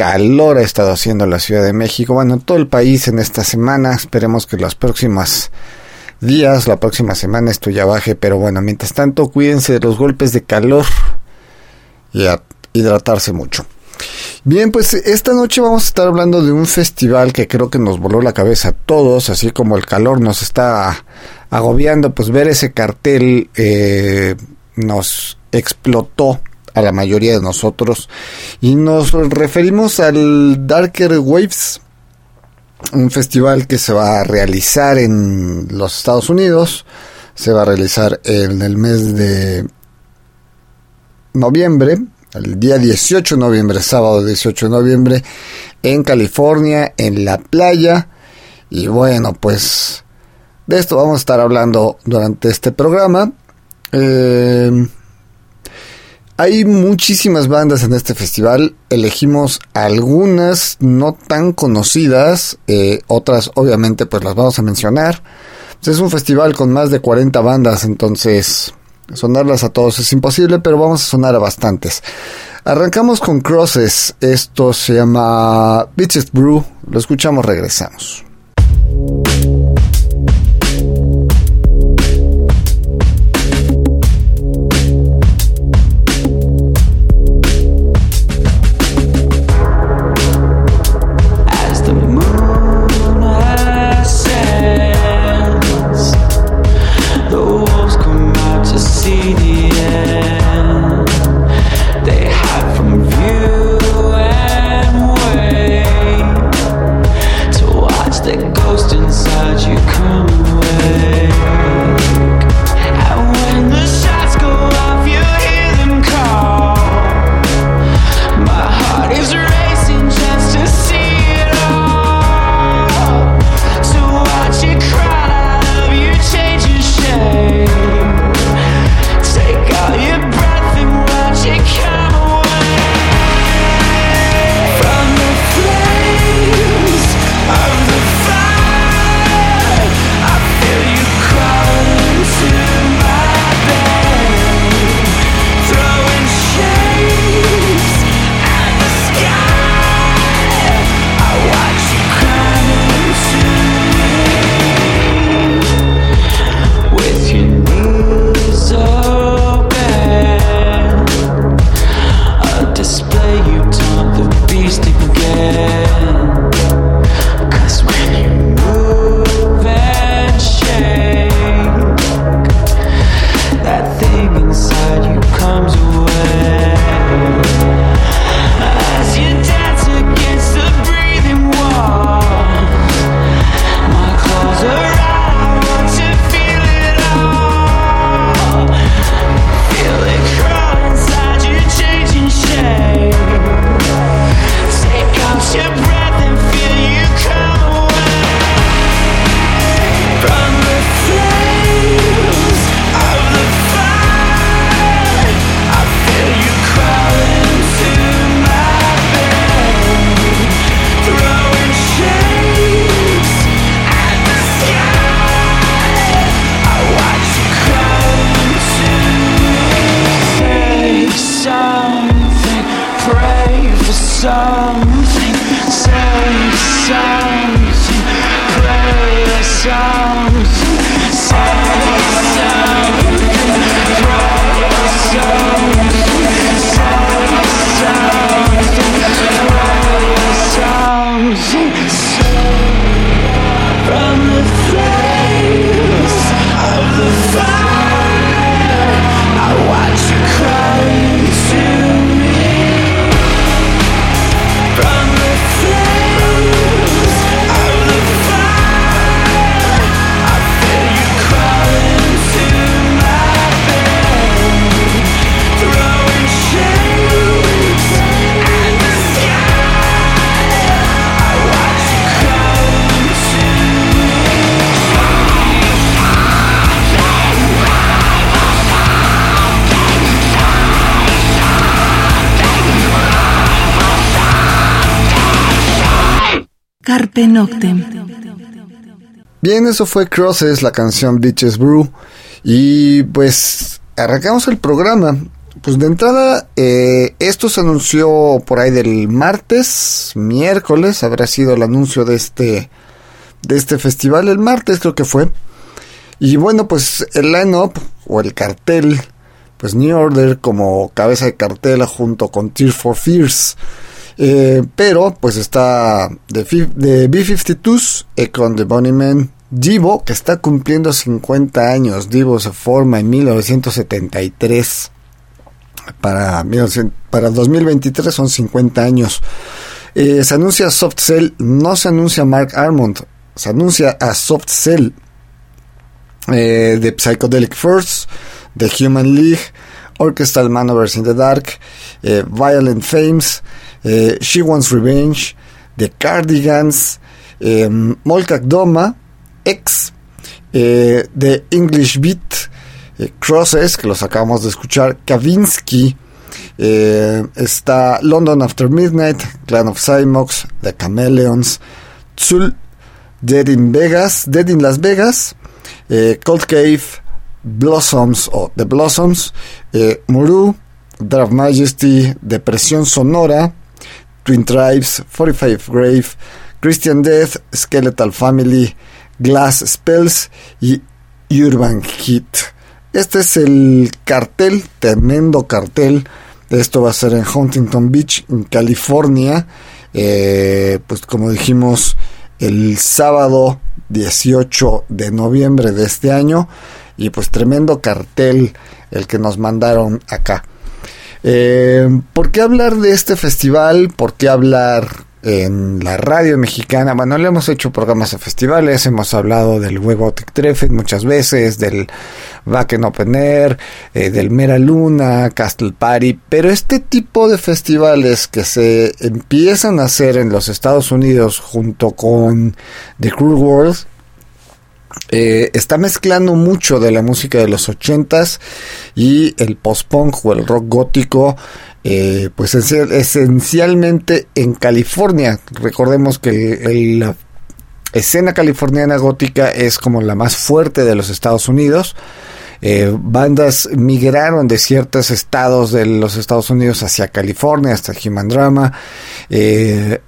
calor ha estado haciendo la Ciudad de México, bueno, todo el país en esta semana. Esperemos que los próximos días, la próxima semana esto ya baje, pero bueno, mientras tanto, cuídense de los golpes de calor y a hidratarse mucho. Bien, pues esta noche vamos a estar hablando de un festival que creo que nos voló la cabeza a todos, así como el calor nos está agobiando, pues ver ese cartel eh, nos explotó a la mayoría de nosotros. Y nos referimos al Darker Waves, un festival que se va a realizar en los Estados Unidos. Se va a realizar en el mes de noviembre, el día 18 de noviembre, sábado 18 de noviembre, en California, en la playa. Y bueno, pues de esto vamos a estar hablando durante este programa. Eh, hay muchísimas bandas en este festival, elegimos algunas no tan conocidas, eh, otras obviamente pues las vamos a mencionar. es un festival con más de 40 bandas, entonces sonarlas a todos es imposible, pero vamos a sonar a bastantes. Arrancamos con Crosses, esto se llama Bitches Brew, lo escuchamos, regresamos. Carpe Noctem. Bien, eso fue Crosses, la canción Bitches Brew. Y pues arrancamos el programa. Pues de entrada, eh, esto se anunció por ahí del martes, miércoles, habrá sido el anuncio de este, de este festival, el martes creo que fue. Y bueno, pues el line-up o el cartel, pues New Order como cabeza de cartel junto con Tear for Fears. Eh, pero pues está de, de B-52, con The Bunnymen, Divo, que está cumpliendo 50 años. Divo se forma en 1973. Para, para 2023 son 50 años. Eh, se anuncia Soft Cell, no se anuncia Mark Armond, se anuncia a Soft Cell eh, de Psychedelic First, The Human League, Orchestral Manovers in the Dark, Violent Fames, eh, She Wants Revenge, The Cardigans, eh, Doma, X, eh, The English Beat, eh, Crosses, que los acabamos de escuchar, Kavinsky, está London After Midnight, Clan of Cymox, The Chameleons, Tzul, Dead in Vegas, Dead in Las Vegas, Cold Cave, Blossoms o The Blossoms, Muru, Draft Majesty, Depresión Sonora, Twin Tribes, 45 Grave, Christian Death, Skeletal Family, Glass Spells y Urban Hit. Este es el cartel, tremendo cartel. Esto va a ser en Huntington Beach, en California. Eh, pues como dijimos, el sábado 18 de noviembre de este año. Y pues tremendo cartel el que nos mandaron acá. Eh, ¿Por qué hablar de este festival? ¿Por qué hablar en la radio mexicana? Bueno, le hemos hecho programas a festivales, hemos hablado del Webotic Treffen muchas veces, del Wacken Open Air, eh, del Mera Luna, Castle Party, pero este tipo de festivales que se empiezan a hacer en los Estados Unidos junto con The Cruel World, eh, está mezclando mucho de la música de los ochentas y el post-punk o el rock gótico, eh, pues esencialmente en California. Recordemos que la escena californiana gótica es como la más fuerte de los Estados Unidos. Eh, bandas migraron de ciertos estados de los Estados Unidos hacia California, hasta Human Drama.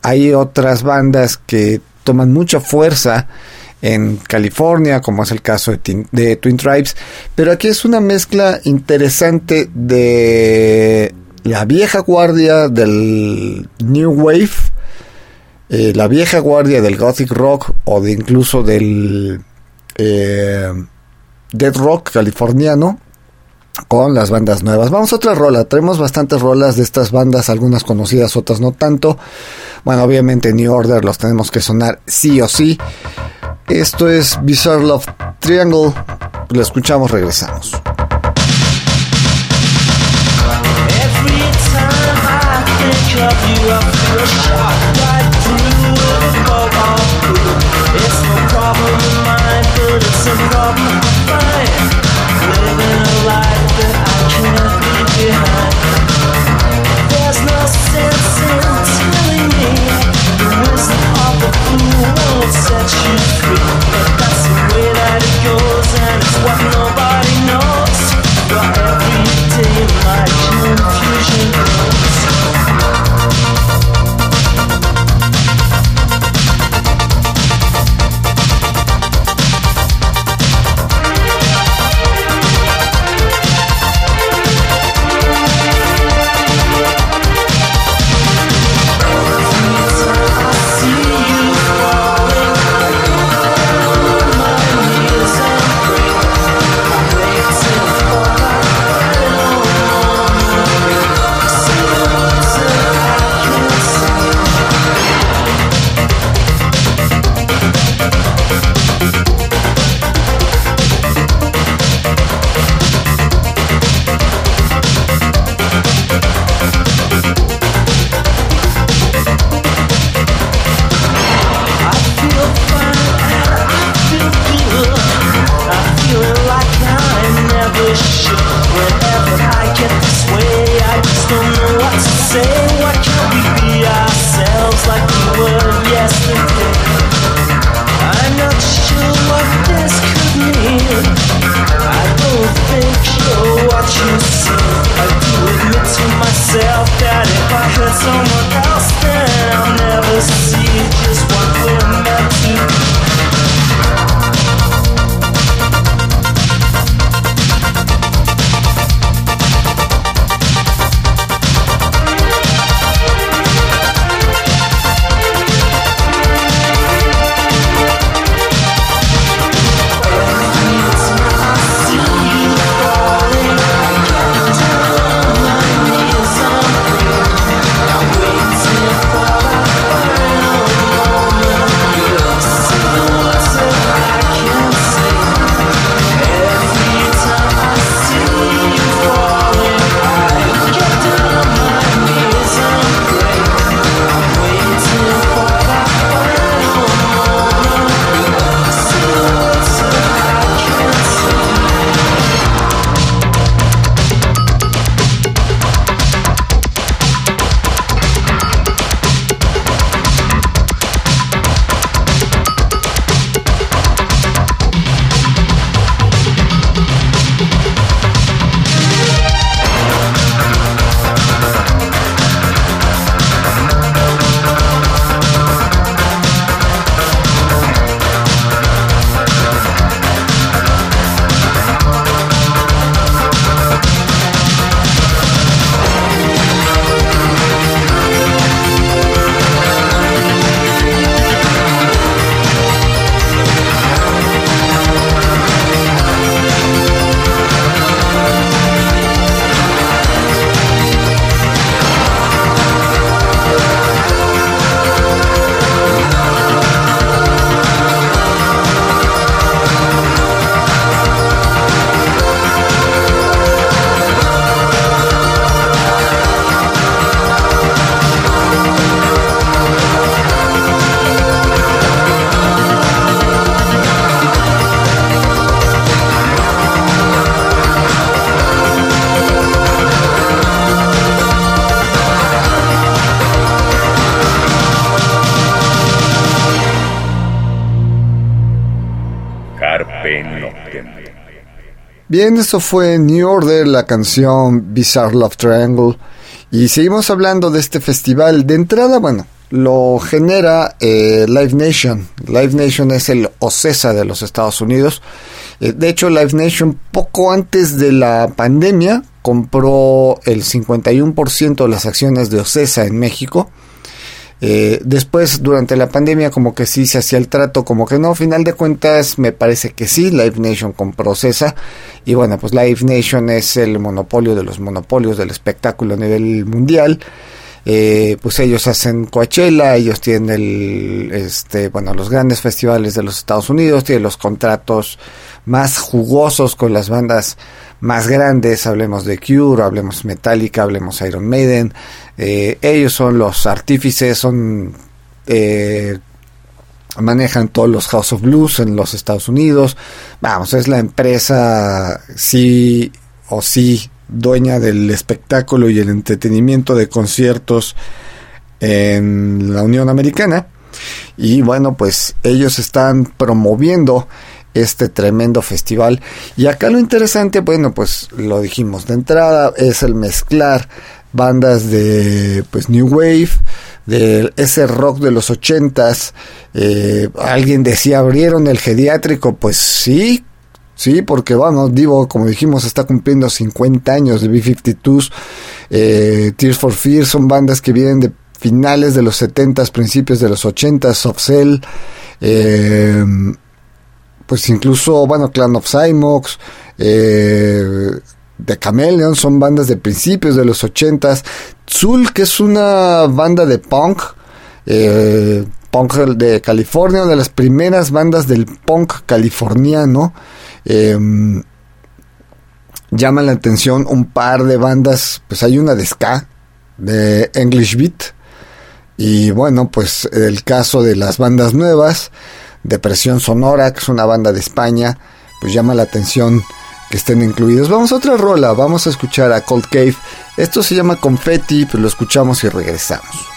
hay otras bandas que toman mucha fuerza en California, como es el caso de, Twin Tribes, pero aquí es una mezcla interesante de la vieja guardia del New Wave, eh, la vieja guardia del Gothic Rock o de incluso del eh, Dead Rock californiano con las bandas nuevas. Vamos a otra rola. Tenemos bastantes rolas de estas bandas, algunas conocidas, otras no tanto. Bueno, obviamente New Order los tenemos que sonar sí o sí. Esto es Bizarre Love Triangle. Lo escuchamos, regresamos. Bien, eso fue New Order, la canción Bizarre Love Triangle. Y seguimos hablando de este festival. De entrada, bueno, lo genera eh, Live Nation. Live Nation es el OCESA de los Estados Unidos. Eh, de hecho, Live Nation poco antes de la pandemia compró el 51% de las acciones de OCESA en México. Eh, después, durante la pandemia, como que sí se hacía el trato, como que no, final de cuentas, me parece que sí, Live Nation compró CESA. Y bueno, pues Live Nation es el monopolio de los monopolios del espectáculo a nivel mundial. Eh, pues ellos hacen Coachella, ellos tienen el, este, bueno, los grandes festivales de los Estados Unidos, tienen los contratos más jugosos con las bandas más grandes, hablemos de Cure, hablemos Metallica, hablemos Iron Maiden, eh, ellos son los artífices, son eh, manejan todos los House of Blues en los Estados Unidos, vamos, es la empresa sí o sí dueña del espectáculo y el entretenimiento de conciertos en la Unión Americana. Y bueno, pues ellos están promoviendo este tremendo festival. Y acá lo interesante, bueno, pues lo dijimos de entrada, es el mezclar bandas de pues New Wave, de ese rock de los ochentas. Eh, alguien decía, abrieron el geriátrico, pues sí, sí, porque bueno, Divo, como dijimos, está cumpliendo 50 años de B-52s. Eh, Tears for Fear son bandas que vienen de finales de los 70s, principios de los 80s, Soft Cell. Eh, pues incluso, bueno, Clan of Cymox, eh, The Chameleon, son bandas de principios de los ochentas. Zul, que es una banda de punk, eh, punk de California, una de las primeras bandas del punk californiano. Em, llama la atención un par de bandas, pues hay una de ska, de English Beat, y bueno, pues el caso de las bandas nuevas, Depresión Sonora, que es una banda de España, pues llama la atención que estén incluidos. Vamos a otra rola, vamos a escuchar a Cold Cave. Esto se llama Confetti, pues lo escuchamos y regresamos.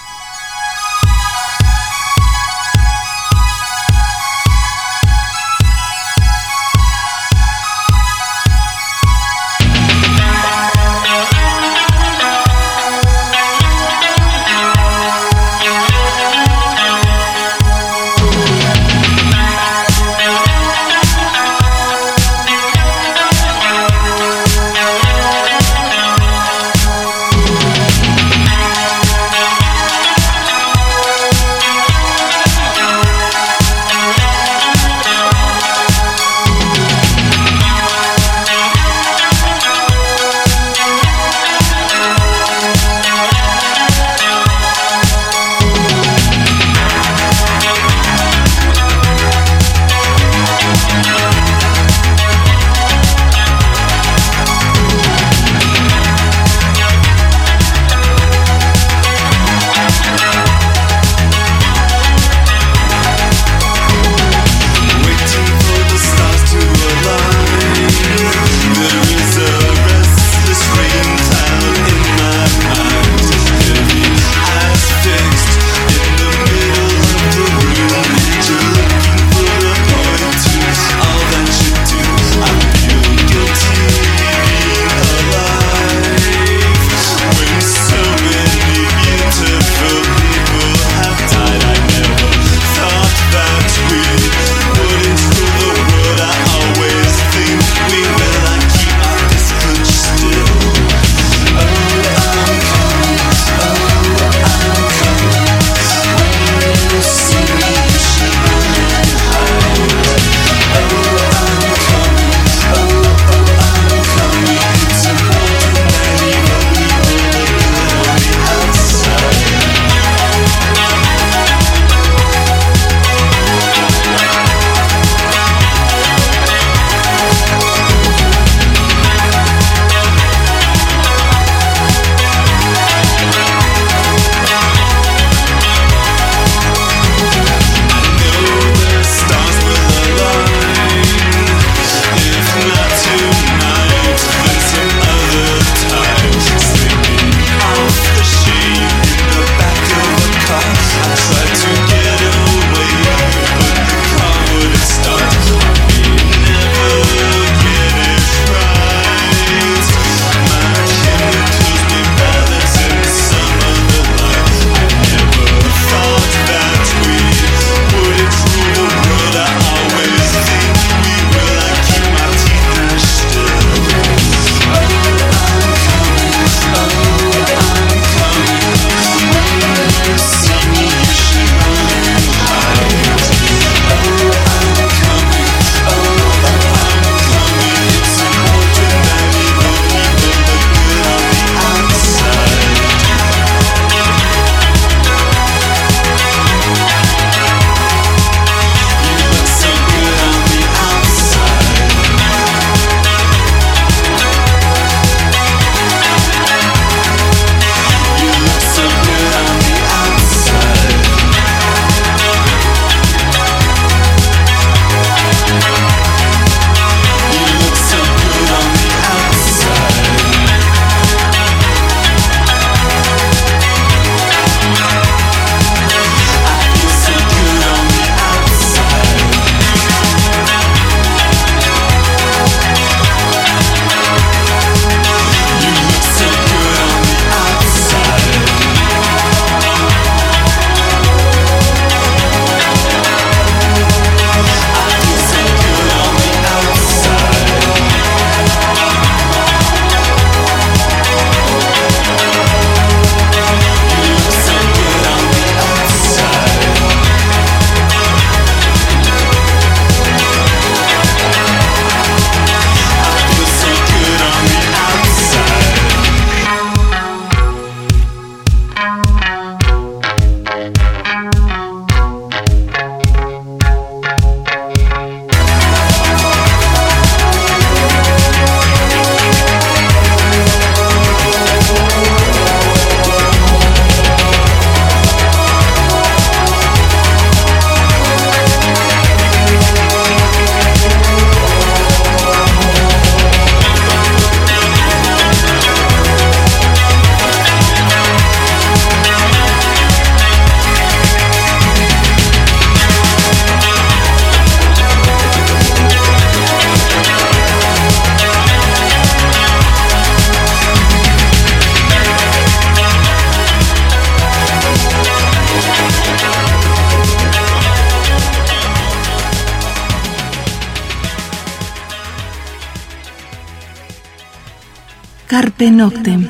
Noctem.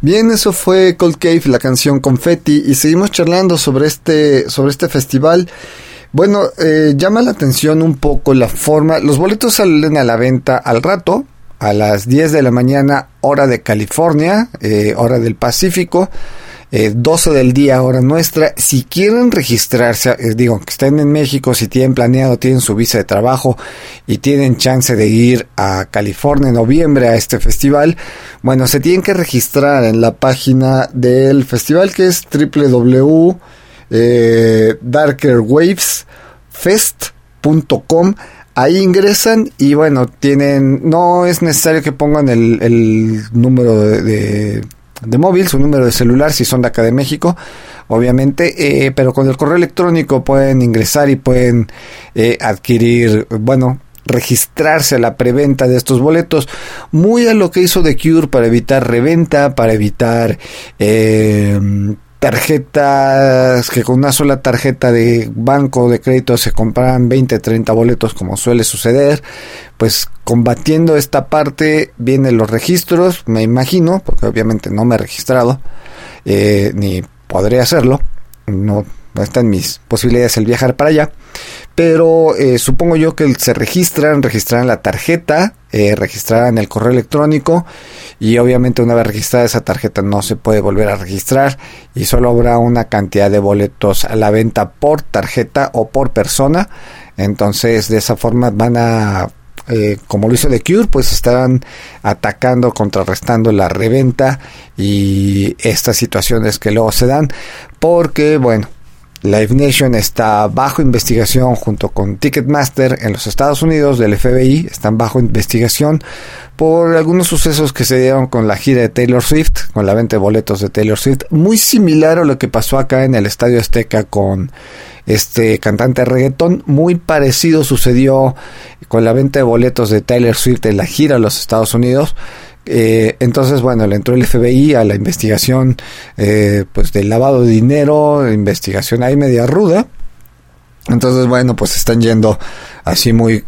Bien, eso fue Cold Cave, la canción Confetti, y seguimos charlando sobre este, sobre este festival. Bueno, eh, llama la atención un poco la forma. Los boletos salen a la venta al rato, a las 10 de la mañana, hora de California, eh, hora del Pacífico. 12 eh, del día hora nuestra. Si quieren registrarse, eh, digo, que estén en México, si tienen planeado, tienen su visa de trabajo y tienen chance de ir a California en noviembre a este festival, bueno, se tienen que registrar en la página del festival que es www.darkerwavesfest.com. Ahí ingresan y bueno, tienen, no es necesario que pongan el, número de móvil, su número de celular si son de acá de México, obviamente, eh, pero con el correo electrónico pueden ingresar y pueden eh, adquirir, bueno, registrarse a la preventa de estos boletos, muy a lo que hizo The Cure para evitar reventa, para evitar eh, tarjetas que con una sola tarjeta de banco de crédito se compraran 20, 30 boletos como suele suceder, pues combatiendo esta parte vienen los registros, me imagino, porque obviamente no me he registrado, eh, ni podré hacerlo, no, no está en mis posibilidades el viajar para allá, pero eh, supongo yo que se registran, registrarán la tarjeta, eh, registrarán el correo electrónico y obviamente una vez registrada esa tarjeta no se puede volver a registrar y solo habrá una cantidad de boletos a la venta por tarjeta o por persona. Entonces de esa forma van a eh, como lo hizo The Cure, pues estarán atacando, contrarrestando la reventa y estas situaciones que luego se dan, porque bueno, Live Nation está bajo investigación junto con Ticketmaster en los Estados Unidos del FBI, están bajo investigación por algunos sucesos que se dieron con la gira de Taylor Swift, con la venta de boletos de Taylor Swift, muy similar a lo que pasó acá en el Estadio Azteca con este cantante de reggaetón, muy parecido sucedió con la venta de boletos de Taylor Swift en la gira a los Estados Unidos eh, entonces, bueno, le entró el FBI a la investigación eh, pues del lavado de dinero, investigación ahí media ruda. Entonces, bueno, pues están yendo así muy,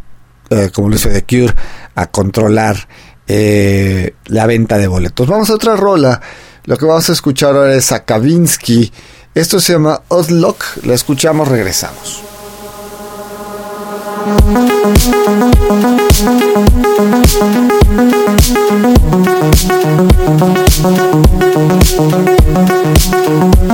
eh, como lo dice The Cure, a controlar la venta de boletos. Vamos a otra rola. Lo que vamos a escuchar ahora es a Kavinsky. Esto se llama Oslock. La escuchamos, regresamos. Thank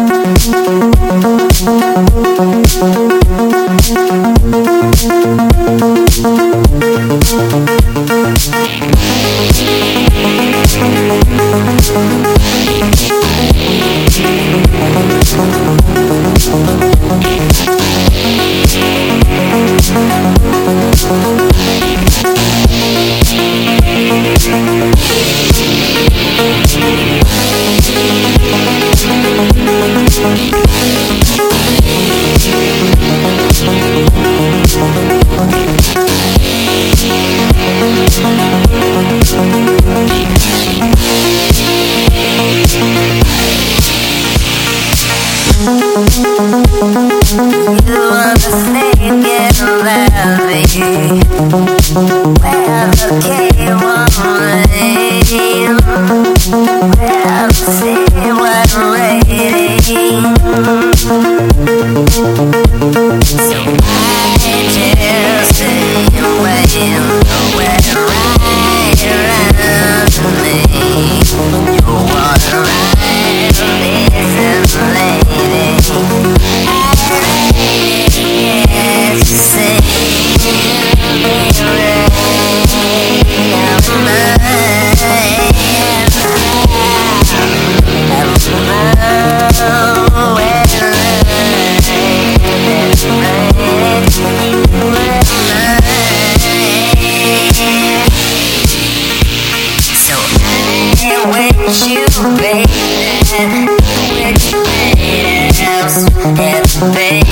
You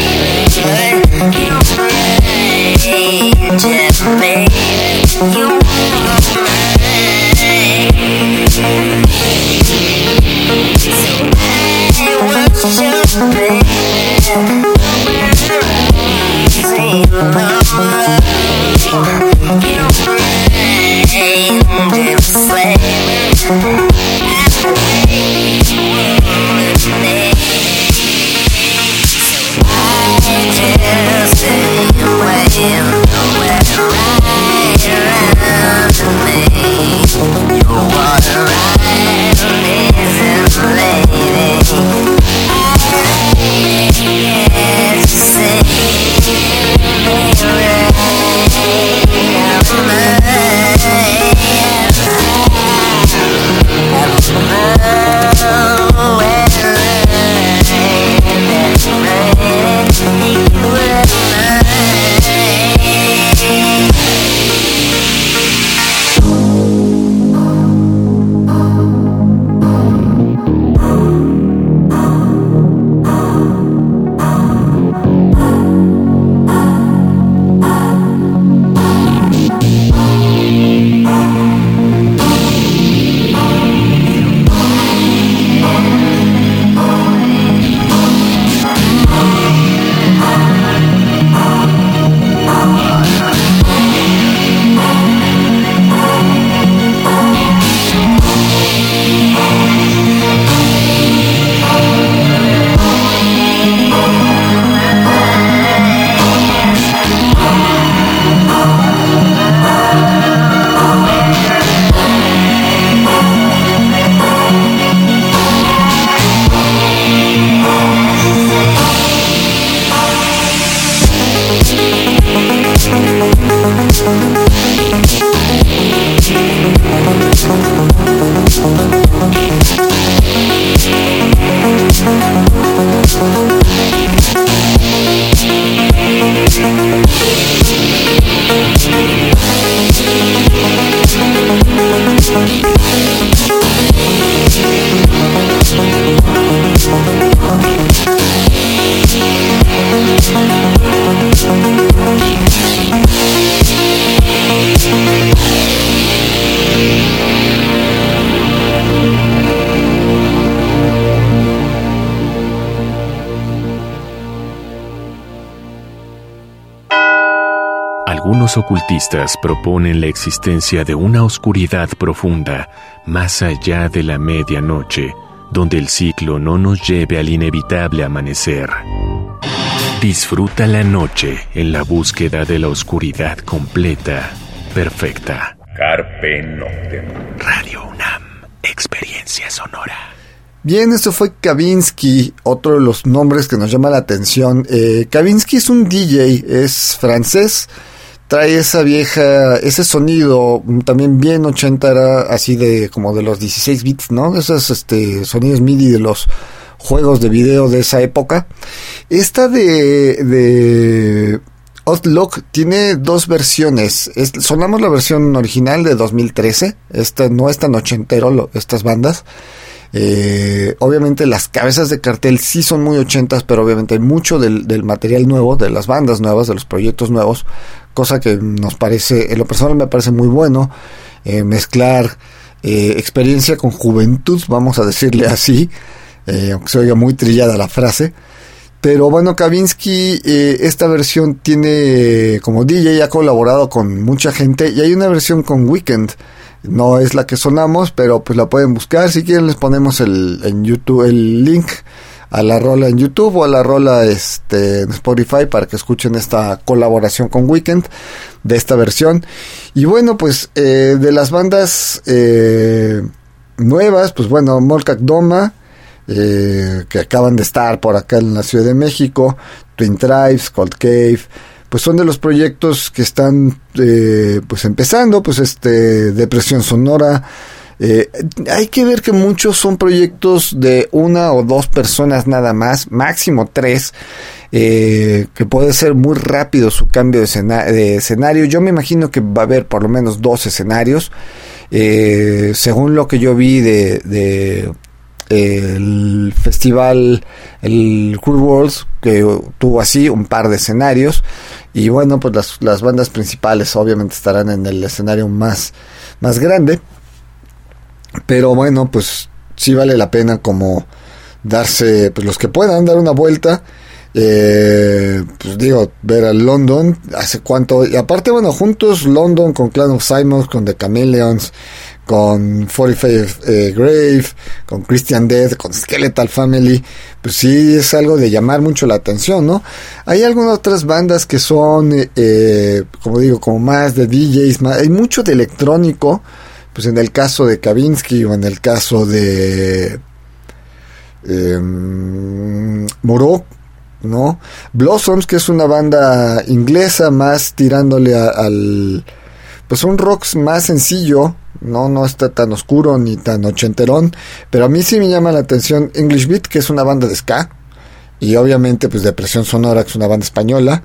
Algunos ocultistas proponen la existencia de una oscuridad profunda más allá de la medianoche, donde el ciclo no nos lleve al inevitable amanecer. Disfruta la noche en la búsqueda de la oscuridad completa, perfecta. Carpe Noctem. Radio UNAM, experiencia sonora. Bien, esto fue Kavinsky, otro de los nombres que nos llama la atención. Eh, Kavinsky es un DJ, es francés, trae esa vieja, ese sonido también bien 80 era así de como de los 16 bits, ¿no? Esos este, sonidos MIDI de los juegos de video de esa época. Esta de, de Outlook tiene dos versiones. sonamos la versión original de 2013. Esta no es tan ochentero, estas bandas. Eh, obviamente las cabezas de cartel sí son muy ochentas, pero obviamente hay mucho del, del, material nuevo, de las bandas nuevas, de los proyectos nuevos, cosa que nos parece, en lo personal me parece muy bueno, eh, mezclar eh, experiencia con juventud, vamos a decirle así, eh, aunque se oiga muy trillada la frase. Pero bueno, Kavinsky, esta versión tiene, como DJ, ha colaborado con mucha gente y hay una versión con Weekend. No es la que sonamos, pero pues la pueden buscar. Si quieren les ponemos el, en YouTube el link a la rola en YouTube o a la rola este, en Spotify para que escuchen esta colaboración con Weekend de esta versión. Y bueno, pues eh, de las bandas eh, nuevas, pues bueno, Molkak Doma, eh, que acaban de estar por acá en la Ciudad de México, Twin Tribes, Cold Cave, pues son de los proyectos que están pues empezando, pues este Depresión Sonora, eh, hay que ver que muchos son proyectos de una o dos personas nada más, máximo tres, eh, que puede ser muy rápido su cambio de, escenario. Yo me imagino que va a haber por lo menos dos escenarios. Eh, según lo que yo vi de, el festival, el Cool Worlds, que tuvo así un par de escenarios. Y bueno, pues las, las bandas principales obviamente estarán en el escenario más, más grande. Pero bueno, pues sí vale la pena como darse, pues los que puedan dar una vuelta. Eh, pues digo, ver a London, hace cuánto, y aparte, bueno, juntos London con Clan of Simons, con The Chameleons, con 45 eh, Grave, con Christian Death, con Skeletal Family, pues sí es algo de llamar mucho la atención, ¿no? Hay algunas otras bandas que son, eh, como digo, como más de DJs, hay mucho de electrónico, pues en el caso de Kavinsky o en el caso de eh, Moreau, ¿no? Blossoms, que es una banda inglesa más tirándole al pues un rock más sencillo, no no está tan oscuro ni tan ochenterón, pero a mí sí me llama la atención English Beat, que es una banda de ska y obviamente pues Depresión Sonora, que es una banda española,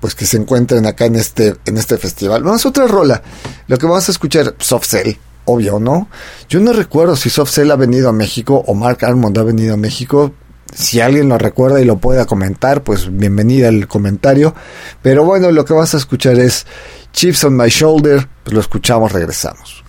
pues que se encuentren acá en este en este festival. Vamos a otra rola. Lo que vamos a escuchar Soft Cell obvio, ¿no? Yo no recuerdo si Soft Cell ha venido a México o Mark Armond ha venido a México. Si alguien lo recuerda y lo pueda comentar, pues bienvenida al comentario. Pero bueno, lo que vas a escuchar es Chips on My Shoulder. Pues lo escuchamos, regresamos.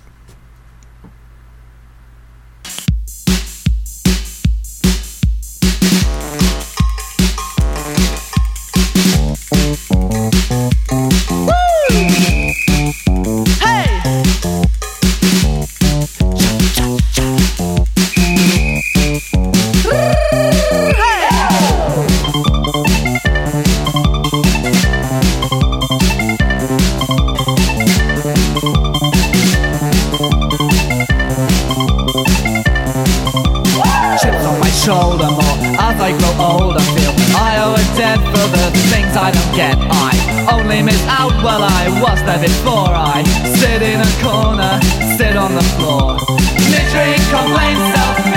I only miss out while I was there before I sit in a corner sit on the floor. Misery, complaint, self-pity, injustice.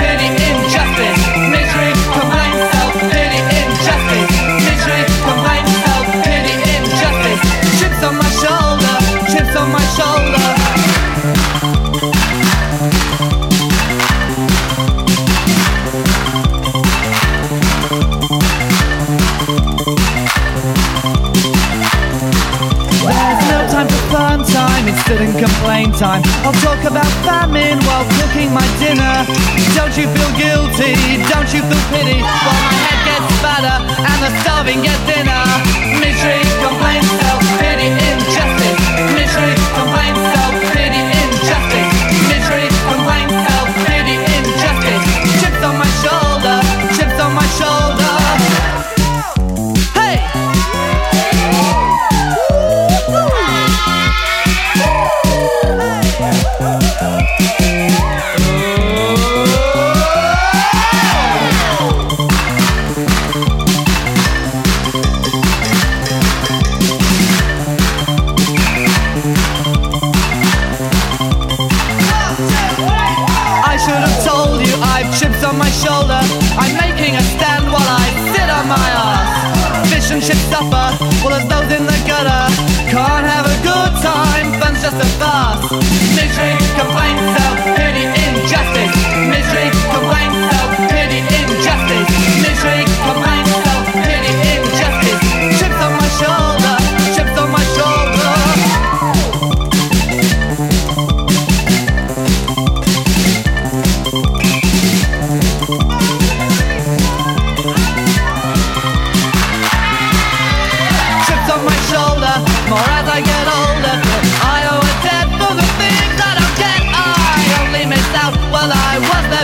Guilty? Don't you feel pity? While my head gets fatter and the starving get thinner.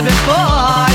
had before.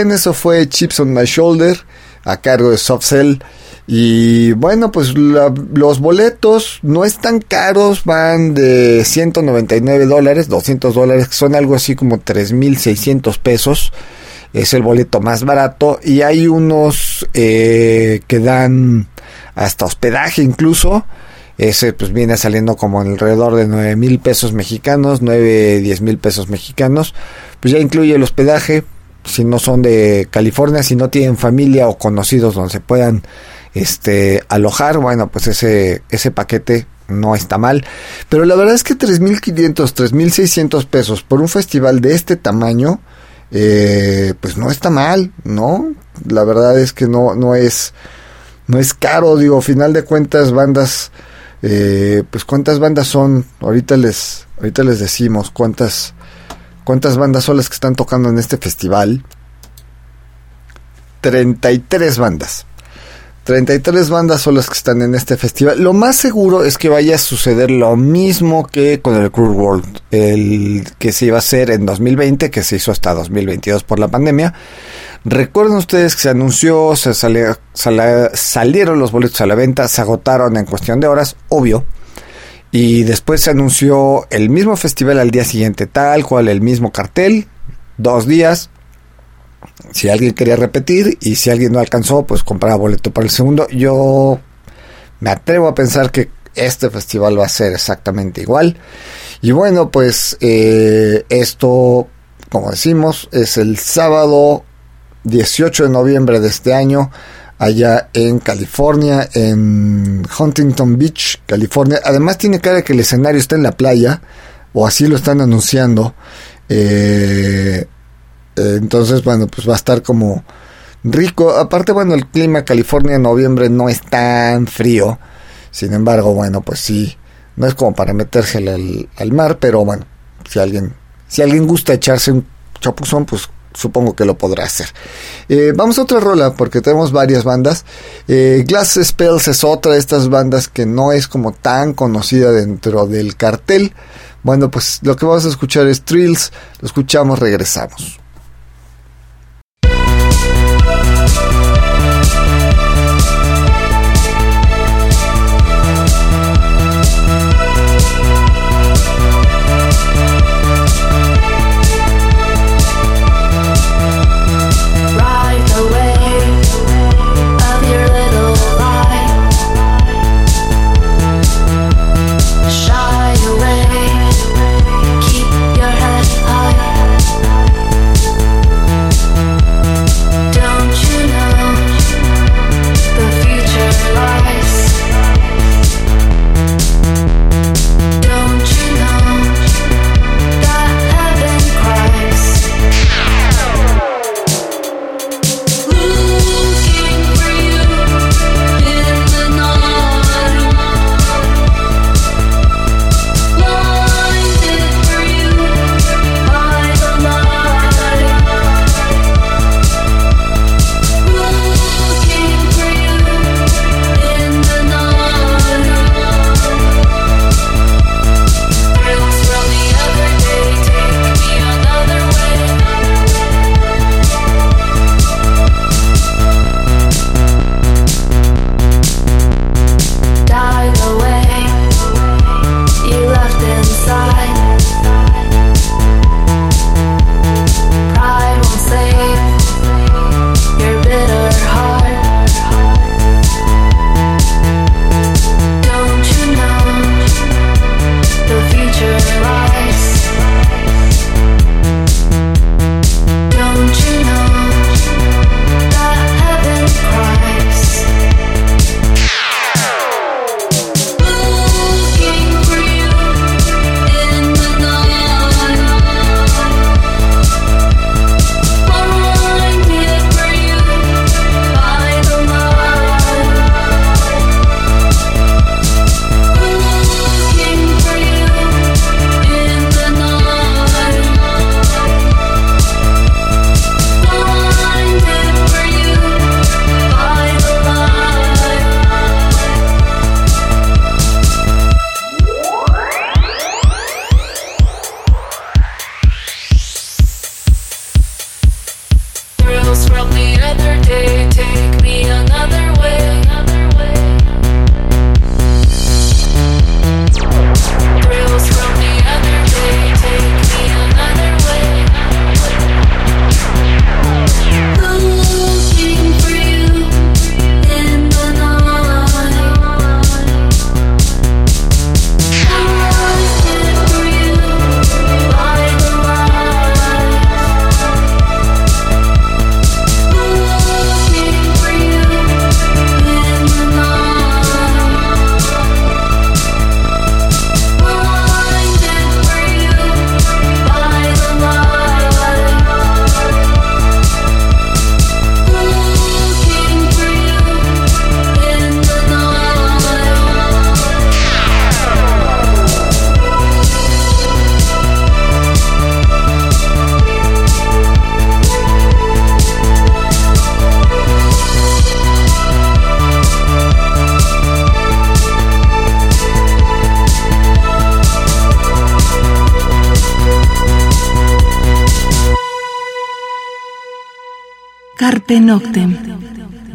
Eso fue Chips on My Shoulder a cargo de Soft Cell. Y bueno, pues los boletos no están caros, van de 199 dólares, 200 dólares, que son algo así como 3.600 pesos. Es el boleto más barato. Y hay unos eh, que dan hasta hospedaje incluso. Ese pues viene saliendo como alrededor de 9 mil pesos mexicanos, 9, 10 mil pesos mexicanos. Pues ya incluye el hospedaje, si no son de California, si no tienen familia o conocidos donde se puedan este alojar, bueno, pues ese ese paquete no está mal, pero la verdad es que 3500, 3600 pesos por un festival de este tamaño eh, pues no está mal, ¿no? La verdad es que no no es no es caro, digo, final de cuentas bandas eh, pues cuántas bandas son, ahorita les ahorita les decimos cuántas cuántas bandas son las que están tocando en este festival. 33 bandas. 33 bandas son las que están en este festival. Lo más seguro es que vaya a suceder lo mismo que con el Cruise World, el que se iba a hacer en 2020, que se hizo hasta 2022 por la pandemia. Recuerden ustedes que se anunció, se sale- salieron los boletos a la venta, se agotaron en cuestión de horas, obvio. Y después se anunció el mismo festival al día siguiente, tal cual, el mismo cartel, dos días. si alguien quería repetir y si alguien no alcanzó, pues compraba boleto para el segundo. Yo me atrevo a pensar que este festival va a ser exactamente igual. Y bueno, pues eh, esto, como decimos, es el sábado 18 de noviembre de este año, allá en California, en Huntington Beach, California. Además tiene cara que el escenario está en la playa, o así lo están anunciando. Eh, entonces, bueno, pues va a estar como rico. Aparte, bueno, el clima California en noviembre no es tan frío. Sin embargo, bueno, pues sí, no es como para meterse al, al mar, pero bueno, si alguien, si alguien gusta echarse un chapuzón, pues supongo que lo podrá hacer. Eh, vamos a otra rola porque tenemos varias bandas. Eh, Glass Spells es otra de estas bandas que no es como tan conocida dentro del cartel. Bueno, pues lo que vamos a escuchar es Trills. Lo escuchamos, regresamos.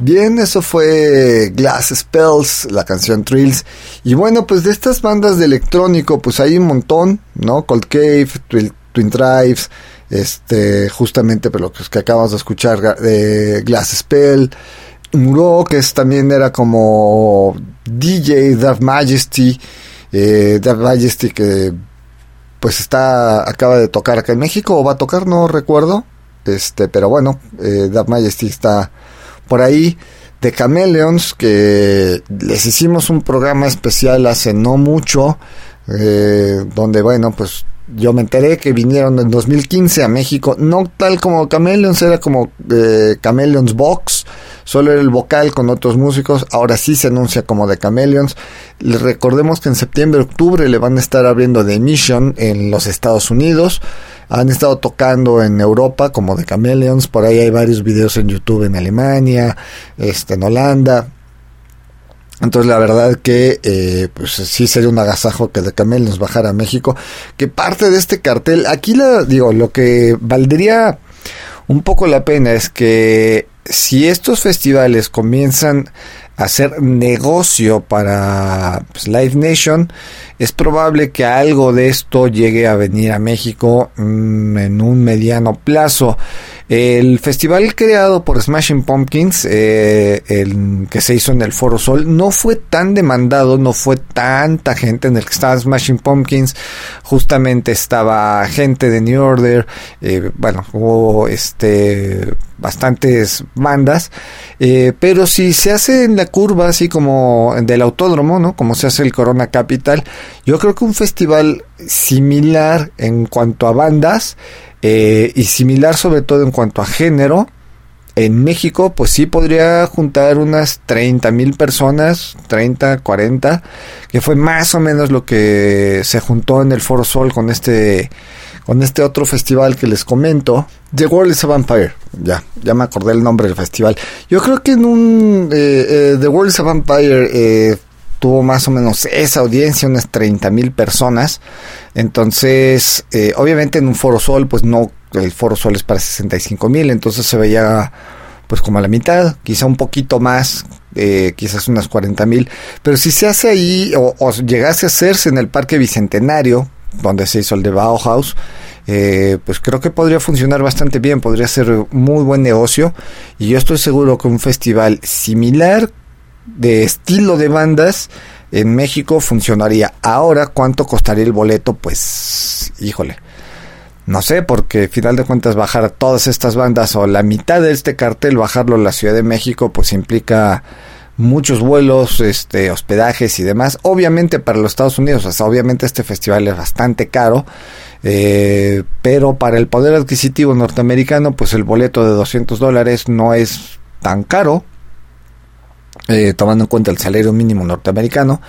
Bien, eso fue Glass Spells, la canción Trills. Y bueno, pues de estas bandas de electrónico, pues hay un montón, ¿no? Cold Cave, Twin, Drives, este, justamente pero lo que, acabamos de escuchar Glass Spell, Muro, que es, también era como DJ Dark Majesty, eh, Dark Majesty que pues está, acaba de tocar acá en México, o va a tocar, no recuerdo, este, pero bueno, eh, Dark Majesty está por ahí, de Chameleons, que les hicimos un programa especial hace no mucho, eh, donde bueno, pues yo me enteré que vinieron en 2015 a México, no tal como Chameleons, era como eh, Chameleons Box, solo era el vocal con otros músicos, ahora sí se anuncia como The Chameleons. Les recordemos que en septiembre, octubre le van a estar abriendo The Mission en los Estados Unidos, han estado tocando en Europa como The Chameleons, por ahí hay varios videos en YouTube en Alemania, este, en Holanda, entonces la verdad que eh, pues sí sería un agasajo que de Camel nos bajara a México. Que parte de este cartel, aquí la digo, lo que valdría un poco la pena es que si estos festivales comienzan hacer negocio para pues, Live Nation, es probable que algo de esto llegue a venir a México mm, en un mediano plazo. El festival creado por Smashing Pumpkins, eh, el que se hizo en el Foro Sol, no fue tan demandado, no fue tanta gente en el que estaba Smashing Pumpkins, justamente estaba gente de New Order, eh, bueno, hubo este bastantes bandas, eh, pero si se hace en la curva así como del autódromo, ¿no? Como se hace el Corona Capital, yo creo que un festival similar en cuanto a bandas eh, y similar sobre todo en cuanto a género, en México pues sí podría juntar unas 30 mil personas, 30, 40, que fue más o menos lo que se juntó en el Foro Sol con este con este otro festival que les comento, The World is a Vampire. Ya, ya me acordé el nombre del festival. Yo creo que en un eh, eh, The World is a Vampire tuvo más o menos esa audiencia, unas 30 mil personas. Entonces, eh, obviamente en un Foro Sol, pues no, el Foro Sol es para 65 mil, entonces se veía pues como a la mitad, quizá un poquito más, eh, quizás unas 40 mil. Pero si se hace ahí, o, llegase a hacerse en el Parque Bicentenario, donde se hizo el de Bauhaus, eh, pues creo que podría funcionar bastante bien, podría ser muy buen negocio. Y yo estoy seguro que un festival similar de estilo de bandas en México funcionaría. Ahora, ¿cuánto costaría el boleto? Pues, híjole. No sé, porque al final de cuentas bajar todas estas bandas o la mitad de este cartel, bajarlo a la Ciudad de México, pues implica muchos vuelos, este, hospedajes y demás. Obviamente para los Estados Unidos, o sea, obviamente este festival es bastante caro, eh, pero para el poder adquisitivo norteamericano, pues el boleto de 200 dólares no es tan caro. Eh, tomando en cuenta el salario mínimo norteamericano,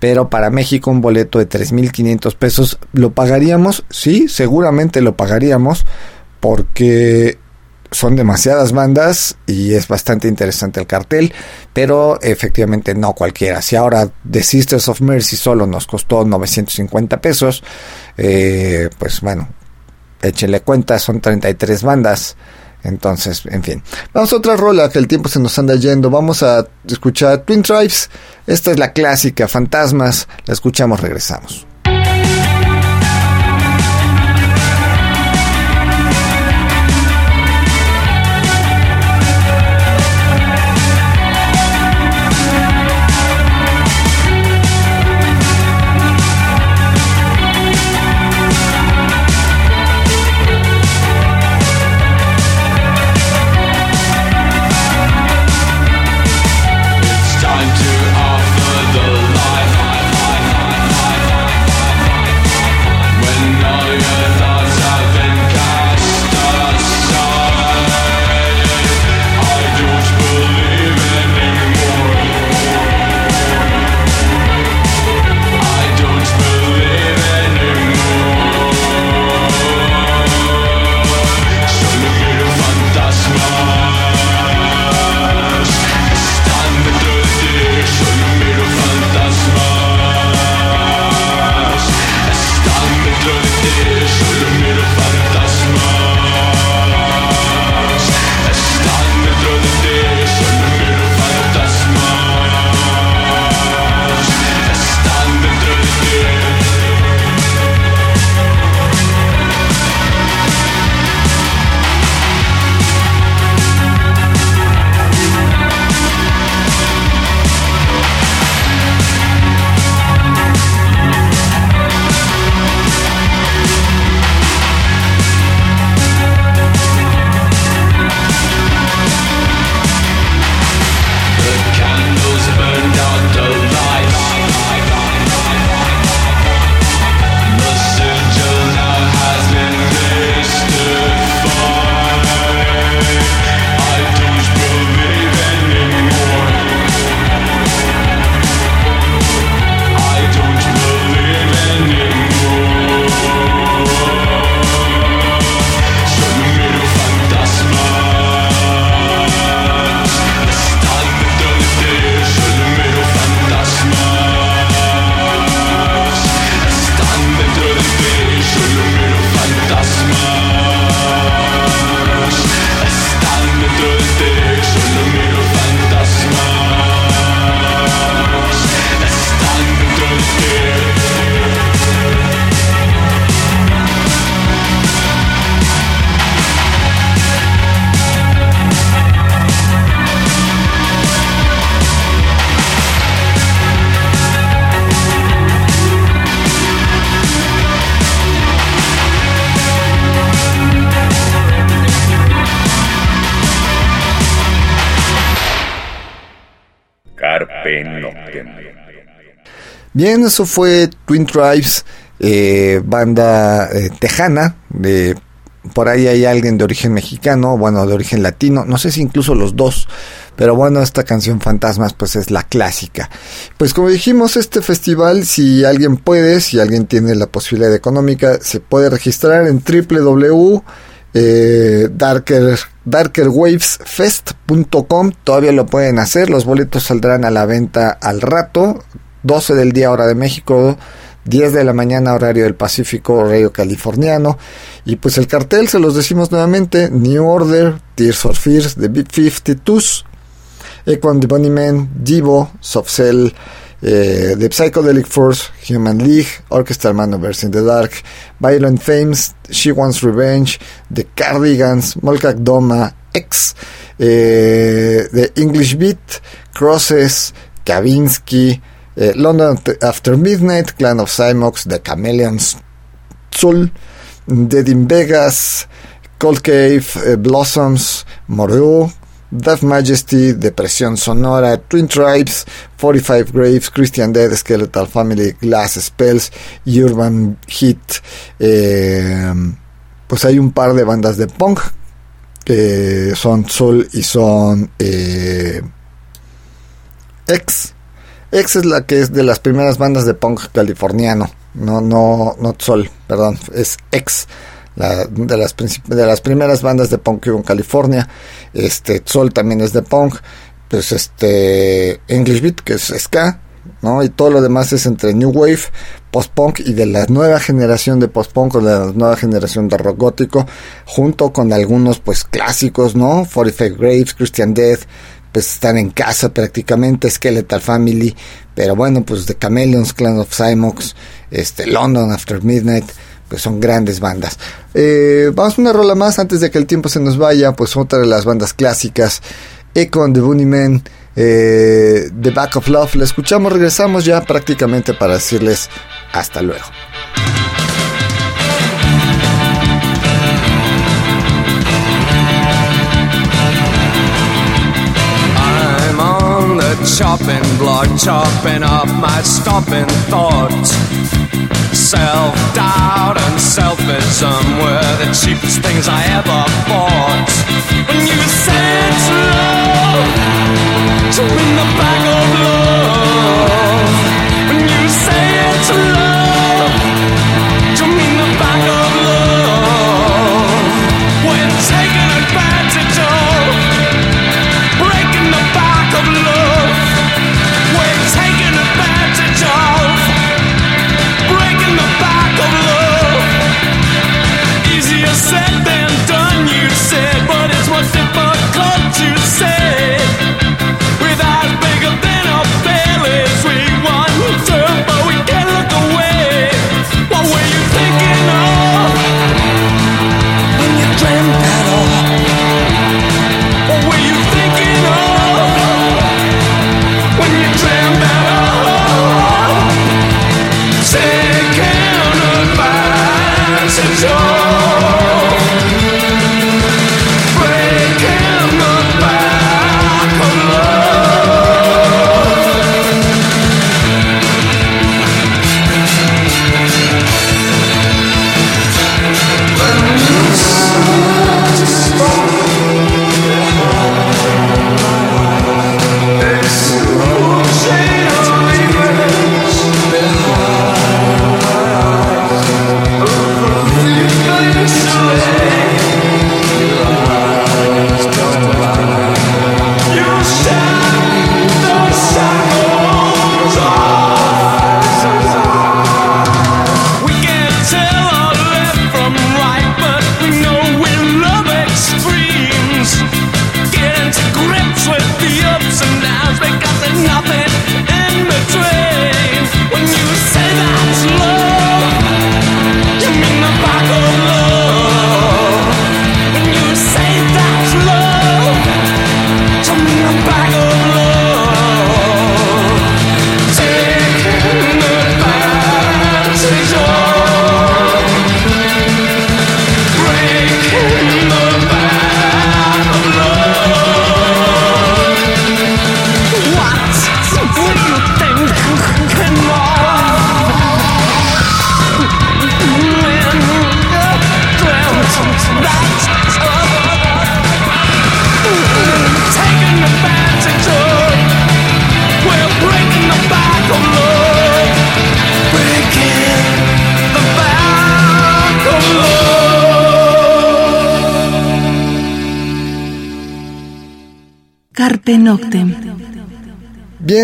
pero para México un boleto de 3.500 pesos lo pagaríamos, sí, seguramente lo pagaríamos, porque son demasiadas bandas y es bastante interesante el cartel, pero efectivamente no cualquiera. Si ahora The Sisters of Mercy solo nos costó 950 pesos, eh, pues bueno, échenle cuenta, son 33 bandas. Entonces, en fin. Vamos a otra rola que el tiempo se nos anda yendo. Vamos a escuchar Twin Tribes. Esta es la clásica, Fantasmas. La escuchamos, regresamos. Bien, eso fue Twin Tribes, eh, banda eh, tejana. De, por ahí hay alguien de origen mexicano, bueno, de origen latino, no sé si incluso los dos. Pero bueno, esta canción Fantasmas pues es la clásica. Pues como dijimos, este festival, si alguien puede, si alguien tiene la posibilidad económica, se puede registrar en www. Eh, darker, darkerwavesfest.com todavía lo pueden hacer los boletos saldrán a la venta al rato 12 del día hora de México 10 de la mañana horario del Pacífico horario californiano. Y pues el cartel se los decimos nuevamente New Order Tears for Fears The Big 52 Equan the Bunnymen, Divo, Soft Cell, eh, The Psychedelic Force, Human League, Orchestral Manovers in the Dark, Violent Fames, She Wants Revenge, The Cardigans, Molkak Doma, X, eh, The English Beat, Crosses, Kavinsky, eh, London After Midnight, Clan of Cymox, The Chameleons, Zul, Dead in Vegas, Cold Cave, eh, Blossoms, Moreau, Death Majesty, Depresión Sonora, Twin Tribes, 45 Graves, Christian Dead, Skeletal Family, Glass Spells Urban Hit. Eh, pues hay un par de bandas de punk que son Soul y son eh. X es la que es de las primeras bandas de punk californiano. No, no, no Soul, perdón, es X de, las, de las primeras bandas de punk en California. Este, Sol también es de punk. Pues este, English Beat, que es ska, ¿no? Y todo lo demás es entre New Wave, post-punk y de la nueva generación de post-punk o de la nueva generación de rock gótico, junto con algunos pues clásicos, ¿no? 45 Graves, Christian Death, pues están en casa prácticamente, Skeletal Family, pero bueno, pues The Chameleons, Clan of Cymox, este, London After Midnight, pues son grandes bandas. Eh, vamos a una rola más antes de que el tiempo se nos vaya, pues otra de las bandas clásicas, Econ de Bunnymen, eh, The Back of Love. La escuchamos, regresamos ya prácticamente para decirles hasta luego. Chopping block, chopping up my stopping thoughts. Self doubt and selfism were the cheapest things I ever bought. When you said to love, to win the back of love. When you said to love, to say.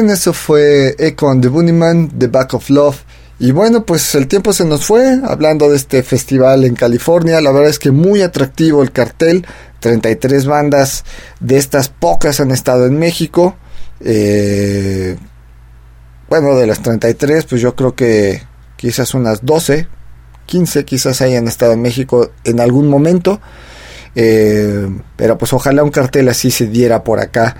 Eso fue Echo on the Bunnyman, The Back of Love. Y bueno, pues el tiempo se nos fue hablando de este festival en California. La verdad es que muy atractivo el cartel. 33 bandas de estas pocas han estado en México. Eh, bueno, de las 33, pues yo creo que quizás unas 12, 15 quizás hayan estado en México en algún momento. Eh, pero pues ojalá un cartel así se diera por acá.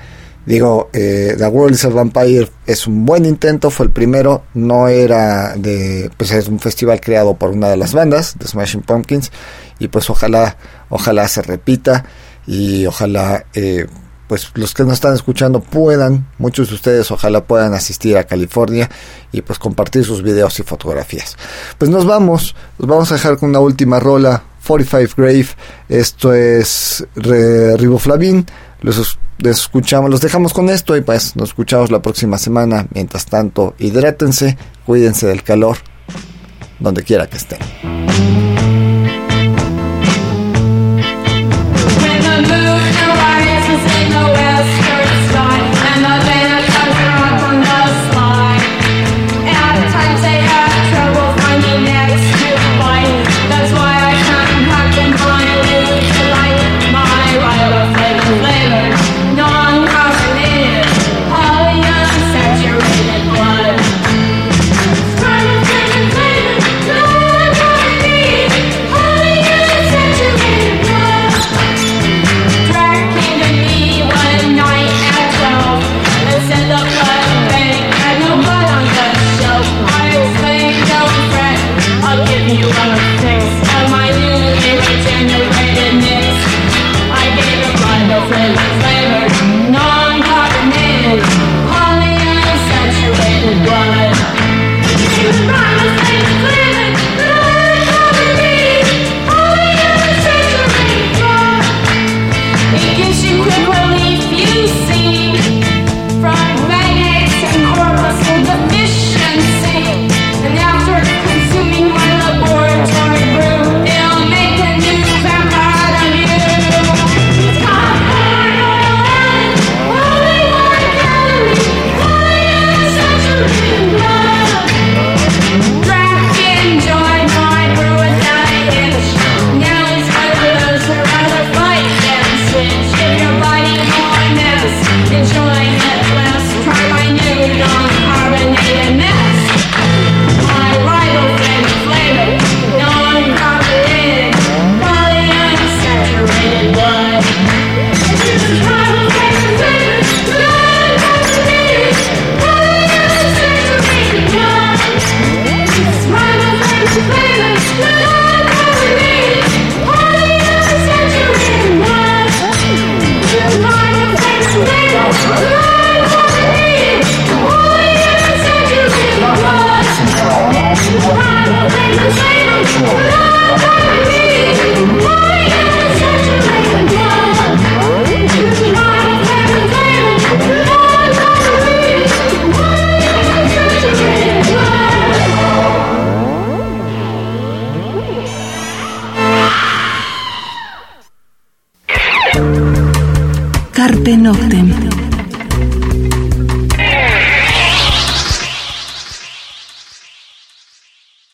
Digo, eh, The World is a Vampire es un buen intento, fue el primero, no era de, pues es un festival creado por una de las bandas, The Smashing Pumpkins, y pues ojalá, ojalá se repita y ojalá, eh, pues los que nos están escuchando puedan, muchos de ustedes ojalá puedan asistir a California y pues compartir sus videos y fotografías. Pues nos vamos, nos vamos a dejar con una última rola 45 Grave. Esto es Riboflavin. Los, escuchamos, los dejamos con esto y pues nos escuchamos la próxima semana. Mientras tanto, hidrátense, cuídense del calor, donde quiera que estén.